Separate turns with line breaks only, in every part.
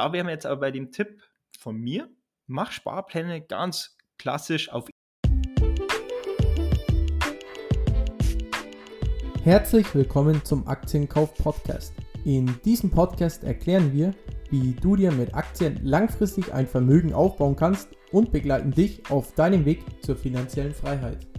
da wären wir jetzt aber bei dem Tipp von mir. Mach Sparpläne ganz klassisch auf
Herzlich willkommen zum Aktienkauf Podcast. In diesem Podcast erklären wir, wie du dir mit Aktien langfristig ein Vermögen aufbauen kannst und begleiten dich auf deinem Weg zur finanziellen Freiheit.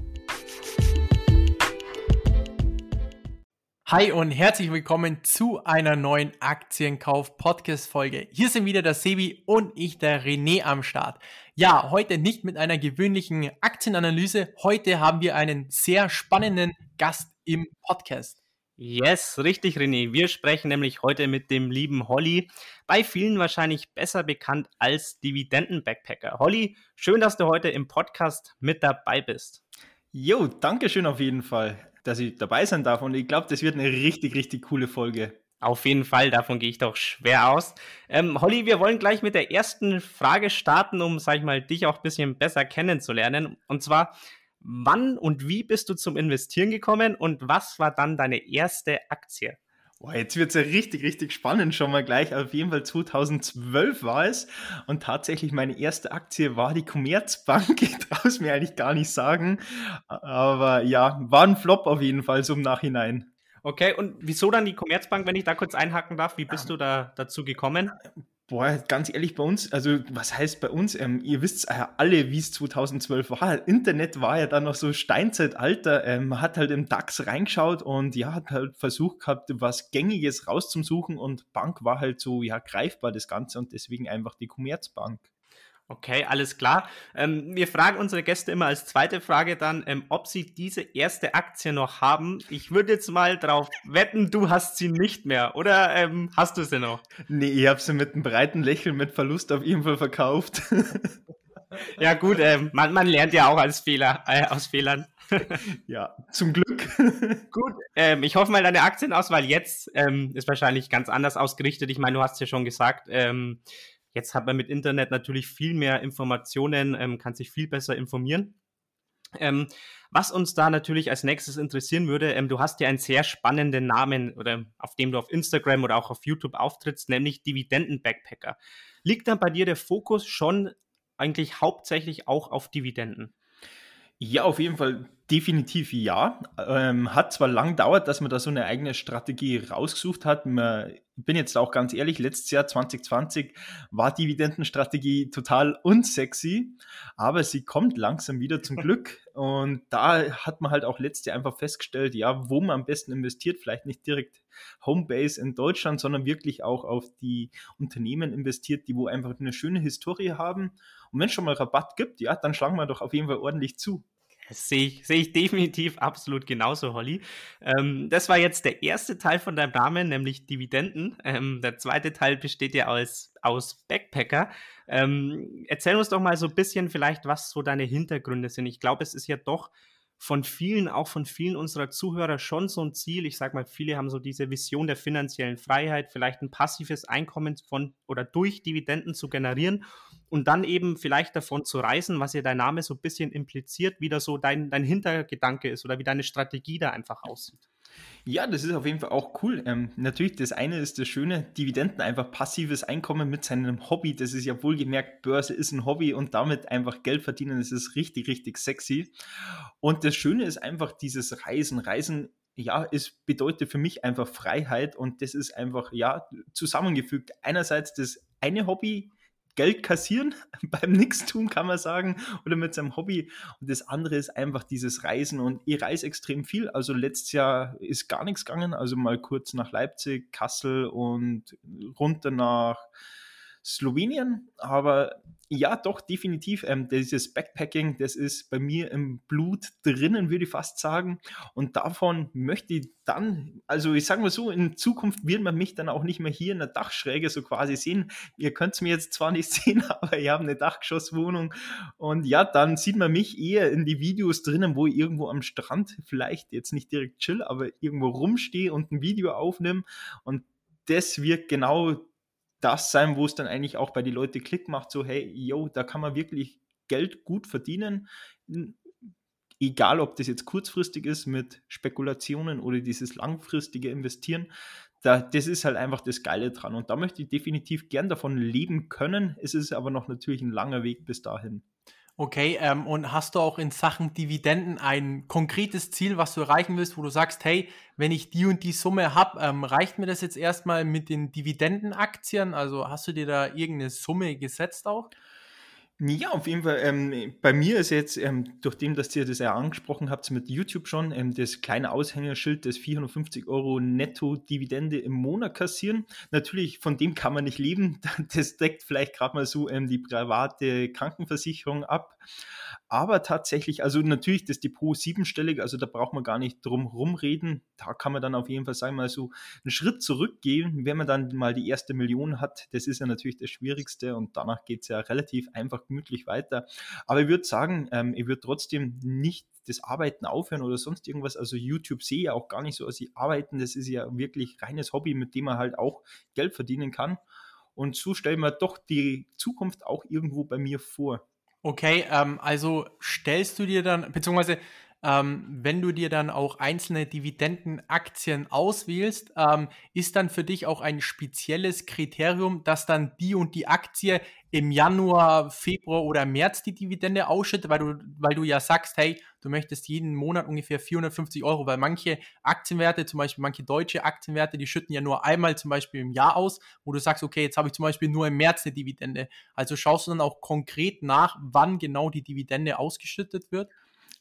Hi und herzlich willkommen zu einer neuen Aktienkauf-Podcast-Folge. Hier sind wieder der Sebi und ich, der René, am Start. Ja, heute nicht mit einer gewöhnlichen Aktienanalyse. Heute haben wir einen sehr spannenden Gast im Podcast.
Yes, richtig, René. Wir sprechen nämlich heute mit dem lieben Holly, bei vielen wahrscheinlich besser bekannt als Dividenden-Backpacker. Holly, schön, dass du heute im Podcast mit dabei bist.
Jo, danke schön auf jeden Fall, dass ich dabei sein darf und ich glaube, das wird eine richtig, richtig coole Folge.
Auf jeden Fall, davon gehe ich doch schwer aus. Ähm, Holly, wir wollen gleich mit der ersten Frage starten, um, sag ich mal, dich auch ein bisschen besser kennenzulernen. Und zwar, Wann und wie bist du zum Investieren gekommen und was war dann deine erste Aktie?
Boah, jetzt wird es ja richtig, richtig spannend schon mal gleich. Auf jeden Fall 2012 war es. Und tatsächlich meine erste Aktie war die Commerzbank. Ich traue es mir eigentlich gar nicht sagen. Aber ja, war ein Flop auf jeden Fall so im Nachhinein.
Okay, und wieso dann die Commerzbank, wenn ich da kurz einhaken darf? Wie bist du da dazu gekommen?
Boah, ganz ehrlich, bei uns, also was heißt bei uns? Ähm, ihr wisst ja alle, wie es 2012 war. Internet war ja dann noch so Steinzeitalter. Ähm, man hat halt im DAX reingeschaut und ja, hat halt versucht gehabt, was Gängiges rauszusuchen und Bank war halt so, ja, greifbar das Ganze und deswegen einfach die Commerzbank.
Okay, alles klar. Ähm, wir fragen unsere Gäste immer als zweite Frage dann, ähm, ob sie diese erste Aktie noch haben. Ich würde jetzt mal darauf wetten, du hast sie nicht mehr, oder ähm, hast du sie noch?
Nee, ich habe sie mit einem breiten Lächeln mit Verlust auf jeden Fall verkauft.
ja gut, ähm, man, man, lernt ja auch als Fehler, äh, aus Fehlern.
ja, zum Glück.
Gut, ähm, ich hoffe mal, deine Aktienauswahl jetzt ähm, ist wahrscheinlich ganz anders ausgerichtet. Ich meine, du hast ja schon gesagt, ähm, Jetzt hat man mit Internet natürlich viel mehr Informationen, ähm, kann sich viel besser informieren. Ähm, was uns da natürlich als nächstes interessieren würde, ähm, du hast ja einen sehr spannenden Namen, oder auf dem du auf Instagram oder auch auf YouTube auftrittst, nämlich Dividenden-Backpacker. Liegt dann bei dir der Fokus schon eigentlich hauptsächlich auch auf Dividenden?
Ja, auf jeden Fall definitiv ja. Ähm, hat zwar lang dauert, dass man da so eine eigene Strategie rausgesucht hat. Man, ich bin jetzt auch ganz ehrlich, letztes Jahr 2020 war Dividendenstrategie total unsexy, aber sie kommt langsam wieder zum Glück. Und da hat man halt auch letztes Jahr einfach festgestellt, ja, wo man am besten investiert, vielleicht nicht direkt Homebase in Deutschland, sondern wirklich auch auf die Unternehmen investiert, die wo einfach eine schöne Historie haben. Und wenn es schon mal Rabatt gibt, ja, dann schlagen wir doch auf jeden Fall ordentlich zu.
Sehe ich, sehe ich definitiv absolut genauso, Holly. Ähm, das war jetzt der erste Teil von deinem Namen, nämlich Dividenden. Ähm, der zweite Teil besteht ja aus, aus Backpacker. Ähm, erzähl uns doch mal so ein bisschen vielleicht, was so deine Hintergründe sind. Ich glaube, es ist ja doch von vielen, auch von vielen unserer Zuhörer schon so ein Ziel. Ich sage mal, viele haben so diese Vision der finanziellen Freiheit, vielleicht ein passives Einkommen von oder durch Dividenden zu generieren und dann eben vielleicht davon zu reisen, was ja dein Name so ein bisschen impliziert, wie da so dein, dein Hintergedanke ist oder wie deine Strategie da einfach aussieht.
Ja, das ist auf jeden Fall auch cool. Ähm, natürlich, das eine ist das Schöne, Dividenden, einfach passives Einkommen mit seinem Hobby. Das ist ja wohlgemerkt, Börse ist ein Hobby und damit einfach Geld verdienen, das ist richtig, richtig sexy. Und das Schöne ist einfach dieses Reisen. Reisen ja, es bedeutet für mich einfach Freiheit und das ist einfach, ja, zusammengefügt. Einerseits das eine Hobby, Geld kassieren beim Nichtstun, kann man sagen, oder mit seinem Hobby. Und das andere ist einfach dieses Reisen. Und ich reise extrem viel. Also letztes Jahr ist gar nichts gegangen. Also mal kurz nach Leipzig, Kassel und runter nach Slowenien. Aber ja, doch, definitiv. Ähm, dieses Backpacking, das ist bei mir im Blut drinnen, würde ich fast sagen. Und davon möchte ich dann, also ich sage mal so, in Zukunft wird man mich dann auch nicht mehr hier in der Dachschräge so quasi sehen. Ihr könnt es mir jetzt zwar nicht sehen, aber ich habe eine Dachgeschosswohnung. Und ja, dann sieht man mich eher in die Videos drinnen, wo ich irgendwo am Strand vielleicht jetzt nicht direkt chill, aber irgendwo rumstehe und ein Video aufnehme. Und das wird genau das sein, wo es dann eigentlich auch bei den Leuten Klick macht, so hey, yo, da kann man wirklich Geld gut verdienen. Egal, ob das jetzt kurzfristig ist mit Spekulationen oder dieses langfristige Investieren, da, das ist halt einfach das Geile dran. Und da möchte ich definitiv gern davon leben können. Es ist aber noch natürlich ein langer Weg bis dahin.
Okay, ähm, und hast du auch in Sachen Dividenden ein konkretes Ziel, was du erreichen willst, wo du sagst, hey, wenn ich die und die Summe habe, ähm, reicht mir das jetzt erstmal mit den Dividendenaktien? Also hast du dir da irgendeine Summe gesetzt auch?
Ja, auf jeden Fall. Ähm, bei mir ist jetzt, ähm, durch dem, dass ihr das ja angesprochen habt mit YouTube schon, ähm, das kleine Aushängerschild des 450 Euro Netto-Dividende im Monat kassieren. Natürlich, von dem kann man nicht leben. Das deckt vielleicht gerade mal so ähm, die private Krankenversicherung ab. Aber tatsächlich, also natürlich das Depot siebenstellig, also da braucht man gar nicht drum rumreden. Da kann man dann auf jeden Fall, sagen wir mal so, einen Schritt zurückgehen, wenn man dann mal die erste Million hat. Das ist ja natürlich das Schwierigste und danach geht es ja relativ einfach gemütlich weiter. Aber ich würde sagen, ähm, ich würde trotzdem nicht das Arbeiten aufhören oder sonst irgendwas. Also YouTube sehe ja auch gar nicht so als ich arbeiten. Das ist ja wirklich reines Hobby, mit dem man halt auch Geld verdienen kann. Und so stellen wir doch die Zukunft auch irgendwo bei mir vor.
Okay, ähm, also stellst du dir dann, beziehungsweise ähm, wenn du dir dann auch einzelne Dividendenaktien auswählst, ähm, ist dann für dich auch ein spezielles Kriterium, dass dann die und die Aktie im Januar, Februar oder März die Dividende ausschüttet, weil du, weil du ja sagst, hey, du möchtest jeden Monat ungefähr 450 Euro, weil manche Aktienwerte, zum Beispiel manche deutsche Aktienwerte, die schütten ja nur einmal zum Beispiel im Jahr aus, wo du sagst, okay, jetzt habe ich zum Beispiel nur im März eine Dividende. Also schaust du dann auch konkret nach, wann genau die Dividende ausgeschüttet wird?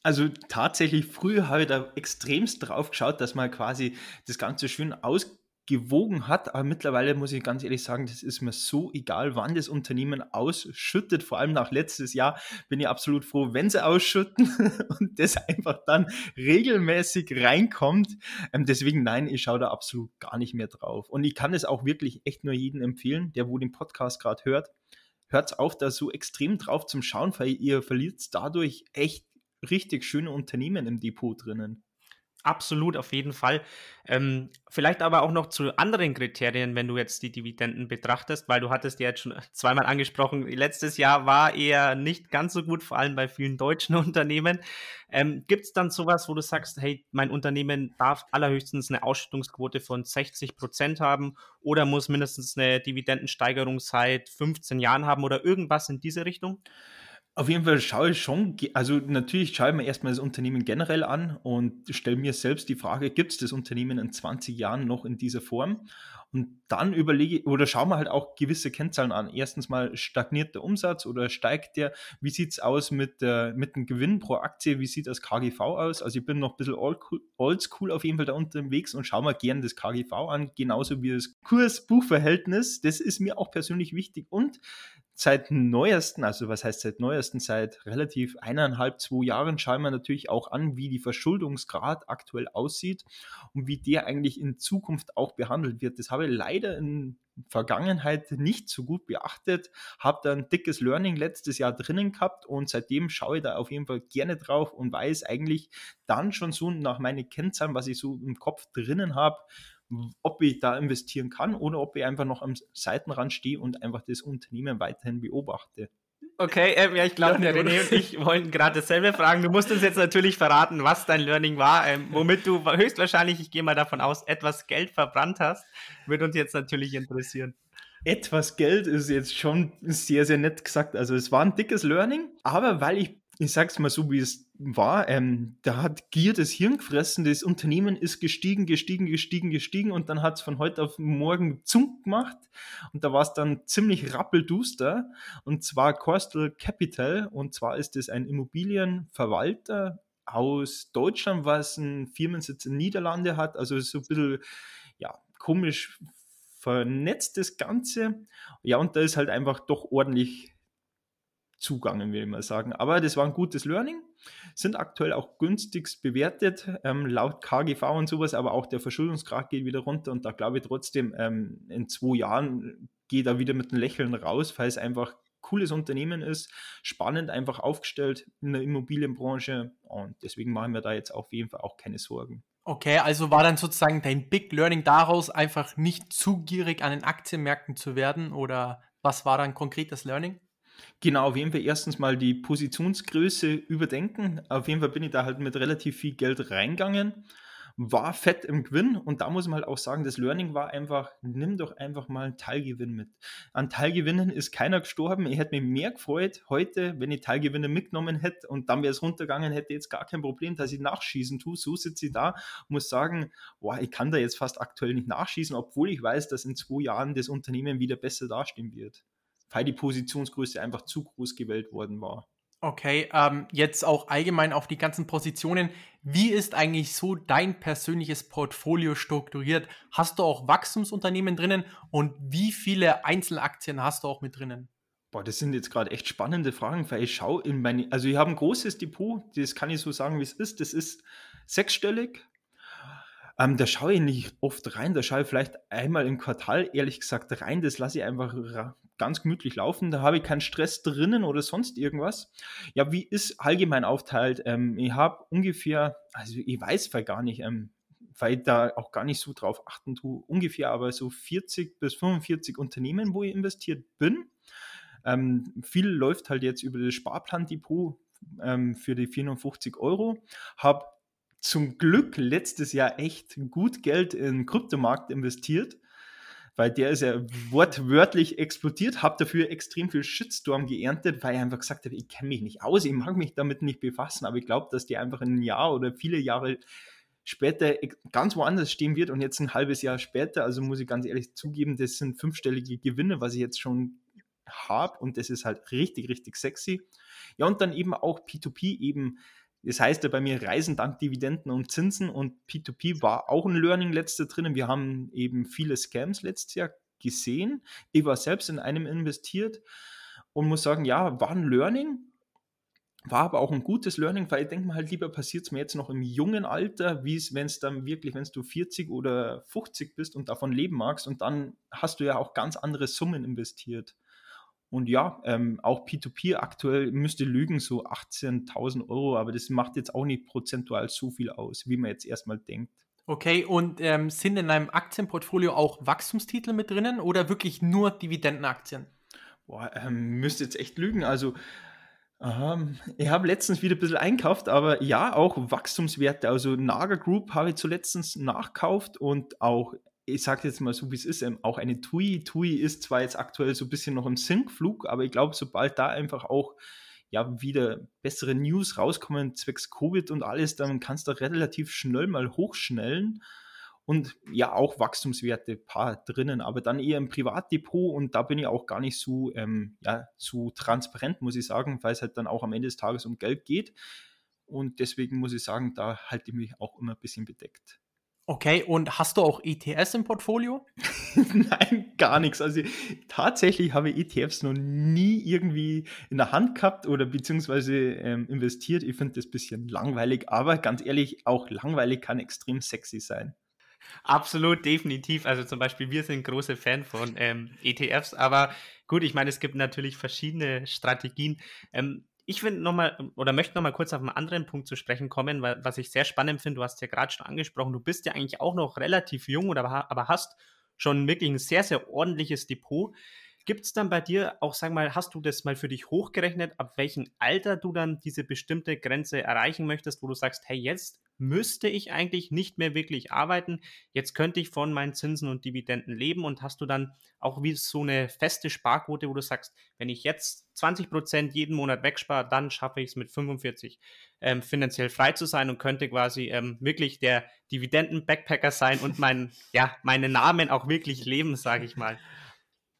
Also tatsächlich, früher habe ich da extremst drauf geschaut, dass man quasi das Ganze schön ausgewogen hat. Aber mittlerweile muss ich ganz ehrlich sagen, das ist mir so egal, wann das Unternehmen ausschüttet. Vor allem nach letztes Jahr bin ich absolut froh, wenn sie ausschütten und das einfach dann regelmäßig reinkommt. Ähm, deswegen nein, ich schaue da absolut gar nicht mehr drauf. Und ich kann es auch wirklich echt nur jedem empfehlen, der wo den Podcast gerade hört. Hört auf, da so extrem drauf zum Schauen, weil ihr verliert dadurch echt richtig schöne Unternehmen im Depot drinnen.
Absolut, auf jeden Fall. Ähm, vielleicht aber auch noch zu anderen Kriterien, wenn du jetzt die Dividenden betrachtest, weil du hattest ja jetzt schon zweimal angesprochen, letztes Jahr war eher nicht ganz so gut, vor allem bei vielen deutschen Unternehmen. Ähm, Gibt es dann sowas, wo du sagst, hey, mein Unternehmen darf allerhöchstens eine Ausschüttungsquote von 60 Prozent haben oder muss mindestens eine Dividendensteigerung seit 15 Jahren haben oder irgendwas in diese Richtung?
Auf jeden Fall schaue ich schon, also natürlich schaue ich mir erstmal das Unternehmen generell an und stelle mir selbst die Frage, gibt es das Unternehmen in 20 Jahren noch in dieser Form? Und dann überlege oder schauen wir halt auch gewisse Kennzahlen an. Erstens mal stagniert der Umsatz oder steigt der? Wie sieht es aus mit, der, mit dem Gewinn pro Aktie? Wie sieht das KGV aus? Also ich bin noch ein bisschen oldschool auf jeden Fall da unterwegs und schaue mir gern das KGV an, genauso wie das Kurs-Buch-Verhältnis. Das ist mir auch persönlich wichtig. Und seit neuesten, also was heißt seit neuesten, seit relativ eineinhalb, zwei Jahren schauen wir natürlich auch an, wie die Verschuldungsgrad aktuell aussieht und wie der eigentlich in Zukunft auch behandelt wird. Das habe ich leider in Vergangenheit nicht so gut beachtet, habe da ein dickes Learning letztes Jahr drinnen gehabt und seitdem schaue ich da auf jeden Fall gerne drauf und weiß eigentlich dann schon so nach meinen Kennzahlen, was ich so im Kopf drinnen habe, ob ich da investieren kann oder ob ich einfach noch am Seitenrand stehe und einfach das Unternehmen weiterhin beobachte.
Okay, ähm, ja, ich glaube, der René und ich wollen gerade dasselbe fragen. Du musst uns jetzt natürlich verraten, was dein Learning war, ähm, womit du höchstwahrscheinlich, ich gehe mal davon aus, etwas Geld verbrannt hast. Würde uns jetzt natürlich interessieren.
Etwas Geld ist jetzt schon sehr, sehr nett gesagt. Also es war ein dickes Learning, aber weil ich ich sag's mal so, wie es war, ähm, da hat Gier das Hirn gefressen, das Unternehmen ist gestiegen, gestiegen, gestiegen, gestiegen und dann hat es von heute auf morgen Zunk gemacht. Und da war es dann ziemlich rappelduster. Und zwar Coastal Capital. Und zwar ist es ein Immobilienverwalter aus Deutschland, was einen Firmensitz in Niederlande hat, also so ein bisschen, ja, komisch vernetzt das Ganze. Ja, und da ist halt einfach doch ordentlich zugangen, will ich mal sagen. Aber das war ein gutes Learning, sind aktuell auch günstigst bewertet, ähm, laut KGV und sowas, aber auch der Verschuldungsgrad geht wieder runter und da glaube ich trotzdem, ähm, in zwei Jahren geht er wieder mit einem Lächeln raus, weil es einfach cooles Unternehmen ist, spannend einfach aufgestellt in der Immobilienbranche und deswegen machen wir da jetzt auf jeden Fall auch keine Sorgen.
Okay, also war dann sozusagen dein Big Learning daraus, einfach nicht zu gierig an den Aktienmärkten zu werden oder was war dann konkret das Learning?
Genau, auf jeden Fall erstens mal die Positionsgröße überdenken. Auf jeden Fall bin ich da halt mit relativ viel Geld reingegangen. war fett im Gewinn und da muss man halt auch sagen, das Learning war einfach, nimm doch einfach mal einen Teilgewinn mit. An Teilgewinnen ist keiner gestorben. Ich hätte mich mehr gefreut heute, wenn ich Teilgewinne mitgenommen hätte und dann wäre es runtergegangen, hätte jetzt gar kein Problem, dass ich nachschießen tue. So sitze ich da, muss sagen, boah, ich kann da jetzt fast aktuell nicht nachschießen, obwohl ich weiß, dass in zwei Jahren das Unternehmen wieder besser dastehen wird. Weil die Positionsgröße einfach zu groß gewählt worden war.
Okay, ähm, jetzt auch allgemein auf die ganzen Positionen. Wie ist eigentlich so dein persönliches Portfolio strukturiert? Hast du auch Wachstumsunternehmen drinnen und wie viele Einzelaktien hast du auch mit drinnen?
Boah, das sind jetzt gerade echt spannende Fragen, weil ich schaue in meine, also ich habe ein großes Depot, das kann ich so sagen, wie es ist. Das ist sechsstellig. Ähm, da schaue ich nicht oft rein, da schaue ich vielleicht einmal im Quartal, ehrlich gesagt, rein. Das lasse ich einfach ganz gemütlich laufen. Da habe ich keinen Stress drinnen oder sonst irgendwas. Ja, wie ist allgemein aufteilt? Ähm, ich habe ungefähr, also ich weiß gar nicht, ähm, weil da auch gar nicht so drauf achten tue, ungefähr aber so 40 bis 45 Unternehmen, wo ich investiert bin. Ähm, viel läuft halt jetzt über das Sparplandepot ähm, für die 450 Euro. Habe zum Glück letztes Jahr echt gut Geld in Kryptomarkt investiert weil der ist ja wortwörtlich explodiert, habe dafür extrem viel Shitstorm geerntet, weil ich einfach gesagt habe, ich kenne mich nicht aus, ich mag mich damit nicht befassen, aber ich glaube, dass der einfach ein Jahr oder viele Jahre später ganz woanders stehen wird und jetzt ein halbes Jahr später, also muss ich ganz ehrlich zugeben, das sind fünfstellige Gewinne, was ich jetzt schon habe und das ist halt richtig, richtig sexy. Ja, und dann eben auch P2P eben das heißt ja bei mir Reisen dank Dividenden und Zinsen und P2P war auch ein Learning letzte drinnen. Wir haben eben viele Scams letztes Jahr gesehen. Ich war selbst in einem investiert und muss sagen, ja, war ein Learning, war aber auch ein gutes Learning, weil ich denke mal halt lieber passiert es mir jetzt noch im jungen Alter, wie es, wenn es dann wirklich, wenn du 40 oder 50 bist und davon leben magst und dann hast du ja auch ganz andere Summen investiert. Und ja, ähm, auch P2P aktuell müsste lügen, so 18.000 Euro, aber das macht jetzt auch nicht prozentual so viel aus, wie man jetzt erstmal denkt.
Okay, und ähm, sind in einem Aktienportfolio auch Wachstumstitel mit drinnen oder wirklich nur Dividendenaktien?
Boah, ähm, müsste jetzt echt lügen. Also, ähm, ich habe letztens wieder ein bisschen einkauft, aber ja, auch Wachstumswerte. Also, Naga Group habe ich zuletzt nachkauft und auch ich sage jetzt mal so, wie es ist, ähm, auch eine TUI. TUI ist zwar jetzt aktuell so ein bisschen noch im Sinkflug, aber ich glaube, sobald da einfach auch ja wieder bessere News rauskommen, zwecks Covid und alles, dann kannst du relativ schnell mal hochschnellen und ja auch Wachstumswerte paar drinnen, aber dann eher im Privatdepot und da bin ich auch gar nicht so, ähm, ja, so transparent, muss ich sagen, weil es halt dann auch am Ende des Tages um Geld geht und deswegen muss ich sagen, da halte ich mich auch immer ein bisschen bedeckt.
Okay, und hast du auch ETS im Portfolio?
Nein, gar nichts. Also tatsächlich habe ich ETFs noch nie irgendwie in der Hand gehabt oder beziehungsweise ähm, investiert. Ich finde das ein bisschen langweilig, aber ganz ehrlich, auch langweilig kann extrem sexy sein.
Absolut, definitiv. Also zum Beispiel, wir sind große Fan von ähm, ETFs, aber gut, ich meine, es gibt natürlich verschiedene Strategien. Ähm, ich finde nochmal oder möchte nochmal kurz auf einen anderen Punkt zu sprechen kommen, weil, was ich sehr spannend finde. Du hast ja gerade schon angesprochen, du bist ja eigentlich auch noch relativ jung oder aber hast schon wirklich ein sehr, sehr ordentliches Depot. Gibt es dann bei dir auch, sag mal, hast du das mal für dich hochgerechnet, ab welchem Alter du dann diese bestimmte Grenze erreichen möchtest, wo du sagst, hey, jetzt müsste ich eigentlich nicht mehr wirklich arbeiten. Jetzt könnte ich von meinen Zinsen und Dividenden leben und hast du dann auch wie so eine feste Sparquote, wo du sagst, wenn ich jetzt 20 Prozent jeden Monat wegspare, dann schaffe ich es mit 45 ähm, finanziell frei zu sein und könnte quasi ähm, wirklich der Dividenden-Backpacker sein und mein, ja, meine Namen auch wirklich leben, sage ich mal.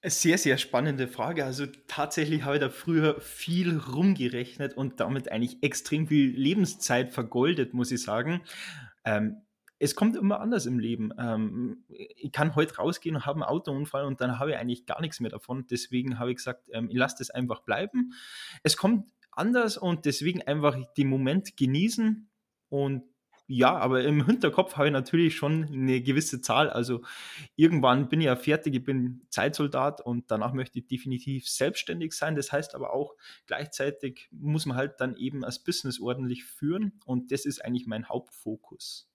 Sehr, sehr spannende Frage. Also tatsächlich habe ich da früher viel rumgerechnet und damit eigentlich extrem viel Lebenszeit vergoldet, muss ich sagen. Ähm, es kommt immer anders im Leben. Ähm, ich kann heute rausgehen und habe einen Autounfall und dann habe ich eigentlich gar nichts mehr davon. Deswegen habe ich gesagt, ähm, ich lasse das einfach bleiben. Es kommt anders und deswegen einfach den Moment genießen und ja, aber im Hinterkopf habe ich natürlich schon eine gewisse Zahl. Also irgendwann bin ich ja fertig, ich bin Zeitsoldat und danach möchte ich definitiv selbstständig sein. Das heißt aber auch gleichzeitig muss man halt dann eben als Business ordentlich führen und das ist eigentlich mein Hauptfokus.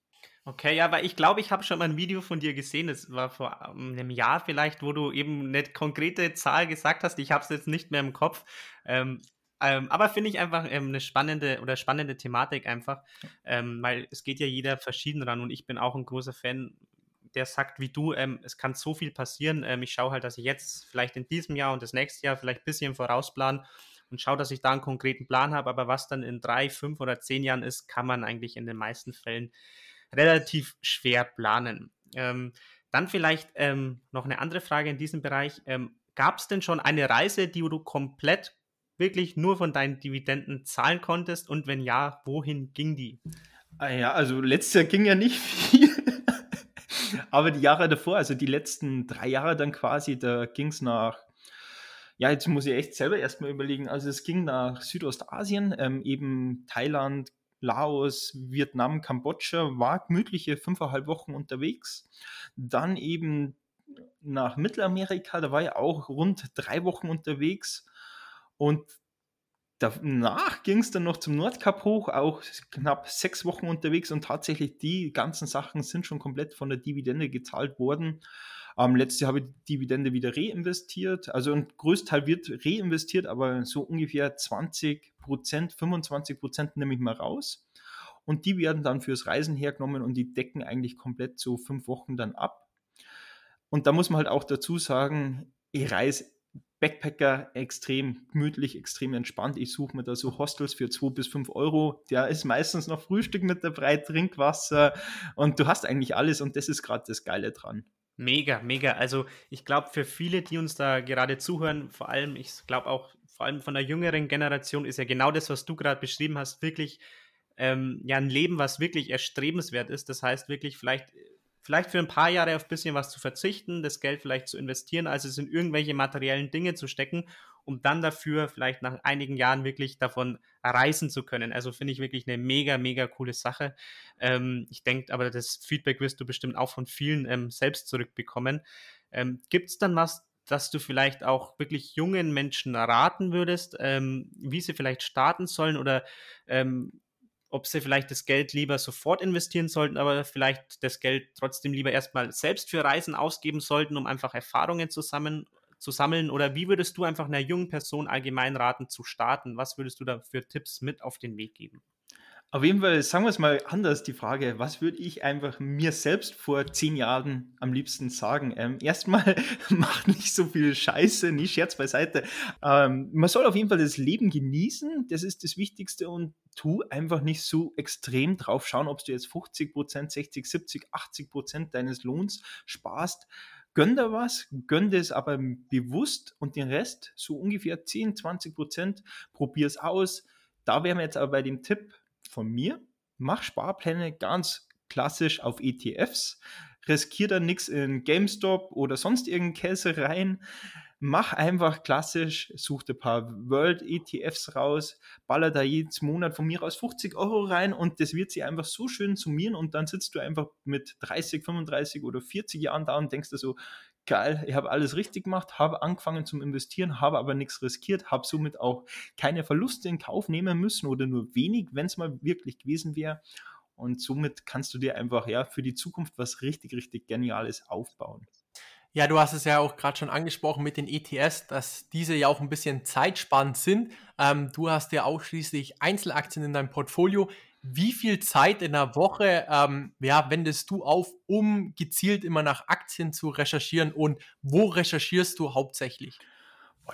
Okay, ja, weil ich glaube, ich habe schon mal ein Video von dir gesehen, das war vor ähm, einem Jahr vielleicht, wo du eben eine konkrete Zahl gesagt hast. Ich habe es jetzt nicht mehr im Kopf. Ähm, Ähm, aber finde ich einfach ähm, eine spannende oder spannende Thematik einfach, ähm, weil es geht ja jeder verschieden ran und ich bin auch ein großer Fan, der sagt wie du, ähm, es kann so viel passieren. Ähm, ich schaue halt, dass ich jetzt vielleicht in diesem Jahr und das nächste Jahr vielleicht ein bisschen vorausplan und schaue, dass ich da einen konkreten Plan habe. Aber was dann in drei, fünf oder zehn Jahren ist, kann man eigentlich in den meisten Fällen relativ schwer planen. Ähm, dann vielleicht noch eine andere Frage in diesem Bereich. Gab es denn schon eine Reise, die du komplett wirklich nur von deinen Dividenden zahlen konntest? Und wenn ja, wohin ging die?
Ah ja, also letztes Jahr ging ja nicht viel. Aber die Jahre davor, also die letzten drei Jahre dann quasi, da ging es nach, ja, jetzt muss ich echt selber erstmal überlegen. Also es ging nach Südostasien, ähm, eben Thailand, Laos, Vietnam, Kambodscha, war gemütliche fünfeinhalb Wochen unterwegs. Dann eben nach Mittelamerika, da war ich auch rund drei Wochen unterwegs. Und danach ging es dann noch zum Nordkap hoch, auch knapp sechs Wochen unterwegs und tatsächlich die ganzen Sachen sind schon komplett von der Dividende gezahlt worden. Ähm, letztes Jahr habe ich die Dividende wieder reinvestiert. Also ein Größteil wird reinvestiert, aber so ungefähr 20 Prozent, 25 Prozent nehme ich mal raus. Und die werden dann fürs Reisen hergenommen und die decken eigentlich komplett so fünf Wochen dann ab. Und da muss man halt auch dazu sagen, ich reise Backpacker extrem gemütlich, extrem entspannt. Ich suche mir da so Hostels für 2 bis 5 Euro. Da ist meistens noch Frühstück mit dabei, Trinkwasser und du hast eigentlich alles und das ist gerade das Geile dran.
Mega, mega. Also ich glaube, für viele, die uns da gerade zuhören, vor allem, ich glaube auch, vor allem von der jüngeren Generation, ist ja genau das, was du gerade beschrieben hast, wirklich ähm, ja ein Leben, was wirklich erstrebenswert ist. Das heißt wirklich vielleicht vielleicht für ein paar Jahre auf ein bisschen was zu verzichten, das Geld vielleicht zu investieren, als es in irgendwelche materiellen Dinge zu stecken, um dann dafür vielleicht nach einigen Jahren wirklich davon reisen zu können. Also finde ich wirklich eine mega, mega coole Sache. Ähm, ich denke, aber das Feedback wirst du bestimmt auch von vielen ähm, selbst zurückbekommen. Ähm, Gibt es dann was, dass du vielleicht auch wirklich jungen Menschen raten würdest, ähm, wie sie vielleicht starten sollen oder ähm, ob sie vielleicht das Geld lieber sofort investieren sollten, aber vielleicht das Geld trotzdem lieber erstmal selbst für Reisen ausgeben sollten, um einfach Erfahrungen zusammen zu sammeln? Oder wie würdest du einfach einer jungen Person allgemein raten zu starten? Was würdest du da für Tipps mit auf den Weg geben?
Auf jeden Fall, sagen wir es mal anders, die Frage, was würde ich einfach mir selbst vor zehn Jahren am liebsten sagen? Ähm, erstmal, mach nicht so viel Scheiße, nie Scherz beiseite. Ähm, man soll auf jeden Fall das Leben genießen, das ist das Wichtigste und tu einfach nicht so extrem drauf schauen, ob du jetzt 50 Prozent, 60, 70, 80 Prozent deines Lohns sparst. Gönn da was, gönn das aber bewusst und den Rest, so ungefähr 10, 20 Prozent, probier es aus. Da wären wir jetzt aber bei dem Tipp, von mir, mach Sparpläne ganz klassisch auf ETFs, riskier da nichts in GameStop oder sonst irgendeinen Käse rein. Mach einfach klassisch, such dir ein paar World ETFs raus, baller da jedes Monat von mir aus 50 Euro rein und das wird sich einfach so schön summieren und dann sitzt du einfach mit 30, 35 oder 40 Jahren da und denkst dir so, geil, ich habe alles richtig gemacht, habe angefangen zum Investieren, habe aber nichts riskiert, habe somit auch keine Verluste in Kauf nehmen müssen oder nur wenig, wenn es mal wirklich gewesen wäre. Und somit kannst du dir einfach ja für die Zukunft was richtig, richtig Geniales aufbauen.
Ja, du hast es ja auch gerade schon angesprochen mit den ETS, dass diese ja auch ein bisschen zeitspannend sind. Ähm, du hast ja ausschließlich Einzelaktien in deinem Portfolio. Wie viel Zeit in der Woche ähm, ja, wendest du auf, um gezielt immer nach Aktien zu recherchieren und wo recherchierst du hauptsächlich?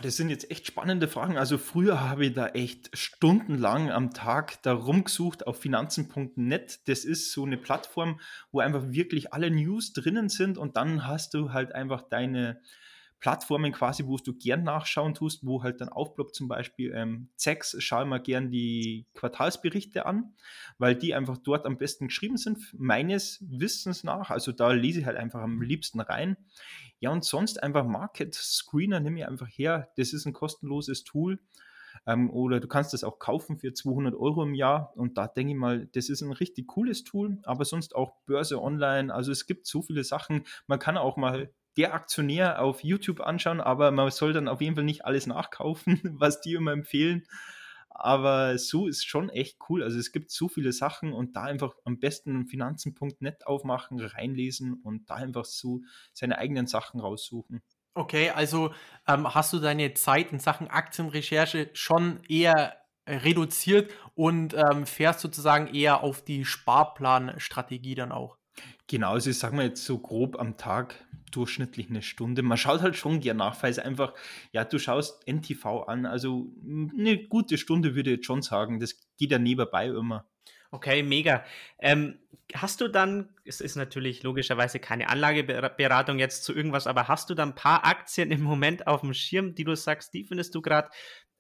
Das sind jetzt echt spannende Fragen. Also früher habe ich da echt stundenlang am Tag da rumgesucht auf finanzen.net. Das ist so eine Plattform, wo einfach wirklich alle News drinnen sind und dann hast du halt einfach deine Plattformen quasi, wo du gern nachschauen tust, wo halt dann aufploppt zum Beispiel ähm, Zex, schau mal gern die Quartalsberichte an, weil die einfach dort am besten geschrieben sind, meines Wissens nach. Also da lese ich halt einfach am liebsten rein. Ja, und sonst einfach Market Screener nehme ich einfach her. Das ist ein kostenloses Tool. Ähm, oder du kannst das auch kaufen für 200 Euro im Jahr. Und da denke ich mal, das ist ein richtig cooles Tool, aber sonst auch Börse online. Also es gibt so viele Sachen. Man kann auch mal der Aktionär auf YouTube anschauen, aber man soll dann auf jeden Fall nicht alles nachkaufen, was die immer empfehlen. Aber so ist schon echt cool. Also es gibt so viele Sachen und da einfach am besten finanzen.net aufmachen, reinlesen und da einfach so seine eigenen Sachen raussuchen.
Okay, also ähm, hast du deine Zeit in Sachen Aktienrecherche schon eher reduziert und ähm, fährst sozusagen eher auf die Sparplanstrategie dann auch?
Genau, also ich sage mal jetzt so grob am Tag durchschnittlich eine Stunde. Man schaut halt schon gern nach, weil es einfach, ja, du schaust NTV an, also eine gute Stunde würde ich jetzt schon sagen. Das geht ja nebenbei immer.
Okay, mega. Ähm, hast du dann, es ist natürlich logischerweise keine Anlageberatung jetzt zu irgendwas, aber hast du dann ein paar Aktien im Moment auf dem Schirm, die du sagst, die findest du gerade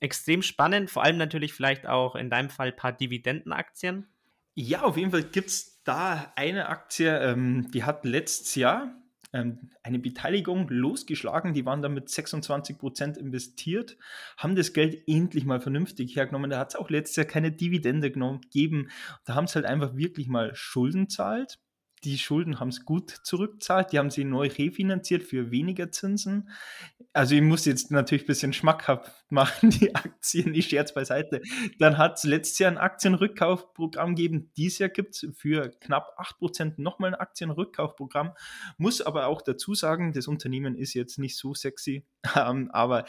extrem spannend, vor allem natürlich vielleicht auch in deinem Fall ein paar Dividendenaktien?
Ja, auf jeden Fall gibt es da eine Aktie, ähm, die hat letztes Jahr ähm, eine Beteiligung losgeschlagen. Die waren damit 26 Prozent investiert, haben das Geld endlich mal vernünftig hergenommen. Da hat es auch letztes Jahr keine Dividende gegeben. Da haben sie halt einfach wirklich mal Schulden zahlt die Schulden haben es gut zurückzahlt, die haben sie neu refinanziert für weniger Zinsen. Also ich muss jetzt natürlich ein bisschen schmackhaft machen, die Aktien, ich scherz beiseite. Dann hat es letztes Jahr ein Aktienrückkaufprogramm gegeben, dieses Jahr gibt es für knapp 8% nochmal ein Aktienrückkaufprogramm. Muss aber auch dazu sagen, das Unternehmen ist jetzt nicht so sexy, ähm, aber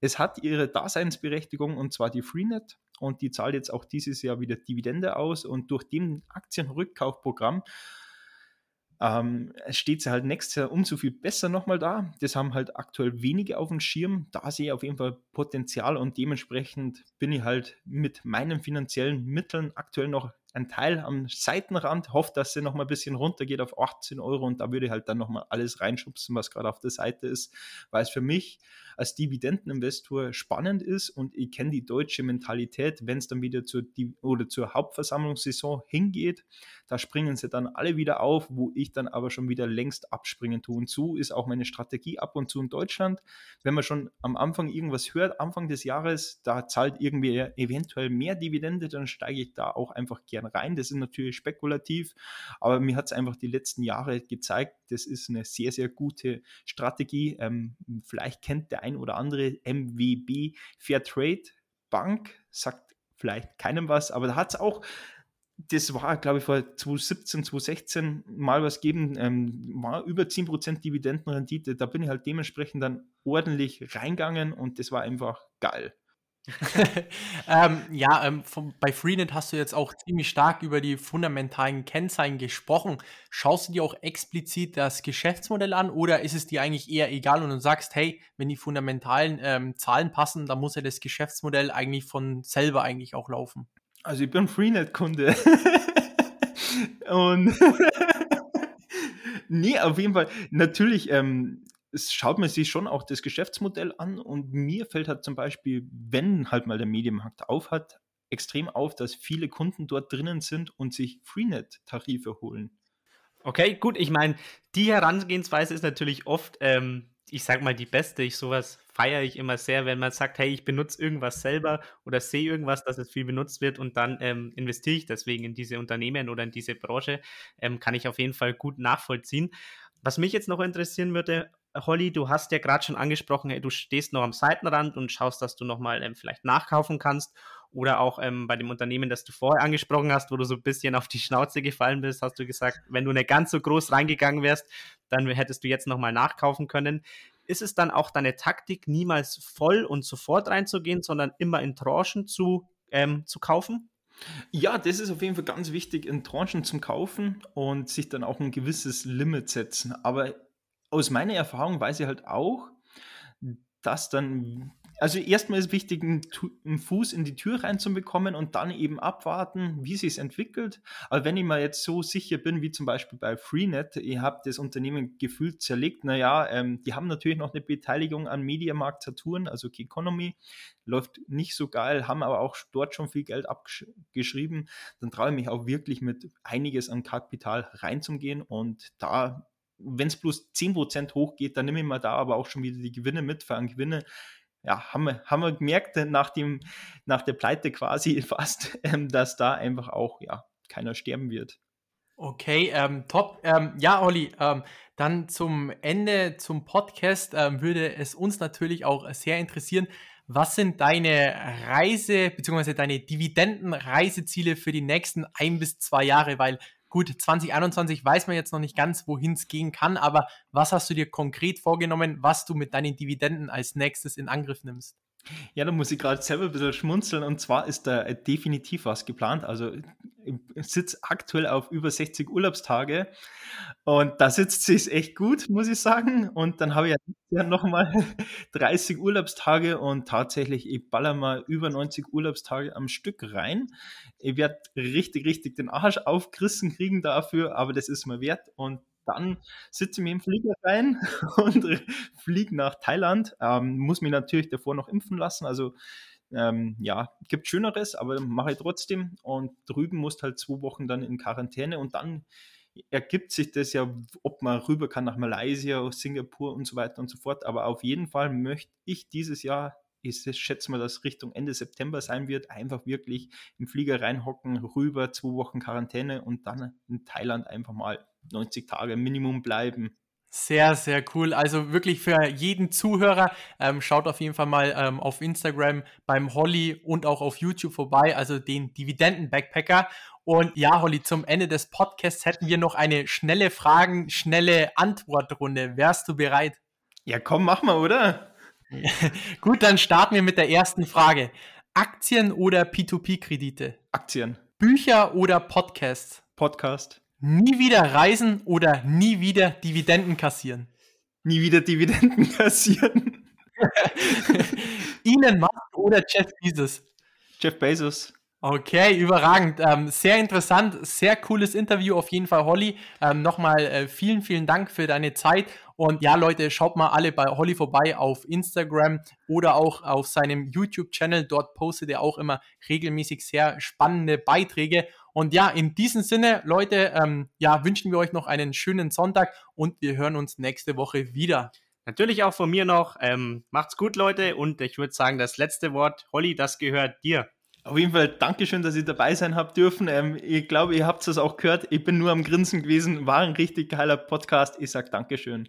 es hat ihre Daseinsberechtigung und zwar die Freenet und die zahlt jetzt auch dieses Jahr wieder Dividende aus und durch den Aktienrückkaufprogramm ähm, steht sie halt nächstes Jahr umso viel besser nochmal da. Das haben halt aktuell wenige auf dem Schirm. Da sehe ich auf jeden Fall Potenzial und dementsprechend bin ich halt mit meinen finanziellen Mitteln aktuell noch ein Teil am Seitenrand, hoffe, dass sie noch mal ein bisschen runtergeht auf 18 Euro und da würde ich halt dann noch mal alles reinschubsen, was gerade auf der Seite ist, weil es für mich als Dividendeninvestor spannend ist und ich kenne die deutsche Mentalität, wenn es dann wieder zur, oder zur Hauptversammlungssaison hingeht, da springen sie dann alle wieder auf, wo ich dann aber schon wieder längst abspringen tue. Und so ist auch meine Strategie ab und zu in Deutschland. Wenn man schon am Anfang irgendwas hört, Anfang des Jahres, da zahlt irgendwie eventuell mehr Dividende, dann steige ich da auch einfach gern rein. Das ist natürlich spekulativ, aber mir hat es einfach die letzten Jahre gezeigt, das ist eine sehr, sehr gute Strategie. Ähm, vielleicht kennt der ein oder andere MWB Fairtrade Bank, sagt vielleicht keinem was, aber da hat es auch das war, glaube ich, vor 2017, 2016 mal was geben, ähm, war über 10% Dividendenrendite. Da bin ich halt dementsprechend dann ordentlich reingegangen und das war einfach geil.
ähm, ja, ähm, vom, bei Freenet hast du jetzt auch ziemlich stark über die fundamentalen Kennzeichen gesprochen. Schaust du dir auch explizit das Geschäftsmodell an oder ist es dir eigentlich eher egal und du sagst, hey, wenn die fundamentalen ähm, Zahlen passen, dann muss ja das Geschäftsmodell eigentlich von selber eigentlich auch laufen?
Also ich bin Freenet-Kunde. und nee, auf jeden Fall, natürlich, ähm, es schaut man sich schon auch das Geschäftsmodell an und mir fällt halt zum Beispiel, wenn halt mal der Medienmarkt auf hat, extrem auf, dass viele Kunden dort drinnen sind und sich Freenet-Tarife holen.
Okay, gut. Ich meine, die Herangehensweise ist natürlich oft, ähm, ich sag mal, die beste. Ich sowas feiere ich immer sehr, wenn man sagt, hey, ich benutze irgendwas selber oder sehe irgendwas, dass es viel benutzt wird und dann ähm, investiere ich deswegen in diese Unternehmen oder in diese Branche, ähm, kann ich auf jeden Fall gut nachvollziehen. Was mich jetzt noch interessieren würde, Holly, du hast ja gerade schon angesprochen, du stehst noch am Seitenrand und schaust, dass du nochmal ähm, vielleicht nachkaufen kannst. Oder auch ähm, bei dem Unternehmen, das du vorher angesprochen hast, wo du so ein bisschen auf die Schnauze gefallen bist, hast du gesagt, wenn du nicht ganz so groß reingegangen wärst, dann hättest du jetzt nochmal nachkaufen können. Ist es dann auch deine Taktik, niemals voll und sofort reinzugehen, sondern immer in Tranchen zu, ähm, zu kaufen?
Ja, das ist auf jeden Fall ganz wichtig, in Tranchen zum Kaufen und sich dann auch ein gewisses Limit setzen. Aber aus meiner Erfahrung weiß ich halt auch, dass dann, also erstmal ist wichtig, einen, Fuß in die Tür reinzubekommen und dann eben abwarten, wie sich es entwickelt. Aber wenn ich mal jetzt so sicher bin, wie zum Beispiel bei Freenet, ihr habt das Unternehmen gefühlt zerlegt, naja, ähm, die haben natürlich noch eine Beteiligung an Mediamarkt Saturn, also Key Economy, läuft nicht so geil, haben aber auch dort schon viel Geld abgeschrieben, dann traue ich mich auch wirklich mit einiges an Kapital reinzugehen und da wenn es bloß 10% hochgeht, dann nehme ich mal da aber auch schon wieder die Gewinne mit, für einen Gewinne. Ja, haben wir, haben wir gemerkt nach, dem, nach der Pleite quasi fast, ähm, dass da einfach auch ja, keiner sterben wird.
Okay, ähm, top. Ähm, ja, Olli, ähm, dann zum Ende zum Podcast ähm, würde es uns natürlich auch sehr interessieren, was sind deine Reise- bzw. deine Dividenden-Reiseziele für die nächsten ein bis zwei Jahre? Weil gut, 2021 weiß man jetzt noch nicht ganz, wohin es gehen kann, aber was hast du dir konkret vorgenommen, was du mit deinen Dividenden als nächstes in Angriff nimmst?
Ja, da muss ich gerade selber ein bisschen schmunzeln. Und zwar ist da definitiv was geplant. Also ich sitze aktuell auf über 60 Urlaubstage und da sitzt es echt gut, muss ich sagen. Und dann habe ich ja nochmal 30 Urlaubstage und tatsächlich, ich baller mal über 90 Urlaubstage am Stück rein. Ich werde richtig, richtig den Arsch aufgerissen kriegen dafür, aber das ist mir wert. Und dann sitze ich mir im Flieger rein und fliege nach Thailand. Ähm, muss mich natürlich davor noch impfen lassen. Also ähm, ja, gibt Schöneres, aber mache ich trotzdem. Und drüben musst halt zwei Wochen dann in Quarantäne und dann ergibt sich das ja, ob man rüber kann nach Malaysia, Singapur und so weiter und so fort. Aber auf jeden Fall möchte ich dieses Jahr ich schätze mal, dass Richtung Ende September sein wird, einfach wirklich im Flieger reinhocken, rüber, zwei Wochen Quarantäne und dann in Thailand einfach mal 90 Tage Minimum bleiben.
Sehr, sehr cool. Also wirklich für jeden Zuhörer, ähm, schaut auf jeden Fall mal ähm, auf Instagram beim Holly und auch auf YouTube vorbei, also den Dividenden-Backpacker. Und ja, Holly, zum Ende des Podcasts hätten wir noch eine schnelle Fragen, schnelle Antwortrunde. Wärst du bereit?
Ja, komm, mach mal, oder?
Gut, dann starten wir mit der ersten Frage. Aktien oder P2P-Kredite?
Aktien.
Bücher oder Podcasts?
Podcast.
Nie wieder reisen oder nie wieder Dividenden kassieren?
Nie wieder Dividenden kassieren.
Elon Musk oder Jeff Bezos?
Jeff Bezos.
Okay, überragend. Ähm, sehr interessant, sehr cooles Interview auf jeden Fall, Holly. Ähm, Nochmal äh, vielen, vielen Dank für deine Zeit. Und ja, Leute, schaut mal alle bei Holly vorbei auf Instagram oder auch auf seinem YouTube-Channel. Dort postet er auch immer regelmäßig sehr spannende Beiträge. Und ja, in diesem Sinne, Leute, ähm, ja, wünschen wir euch noch einen schönen Sonntag und wir hören uns nächste Woche wieder.
Natürlich auch von mir noch. Ähm, macht's gut, Leute. Und ich würde sagen, das letzte Wort, Holly, das gehört dir.
Auf jeden Fall Dankeschön, dass ich dabei sein habe dürfen. Ähm, ich glaube, ihr habt es auch gehört. Ich bin nur am Grinsen gewesen. War ein richtig geiler Podcast. Ich sage Dankeschön.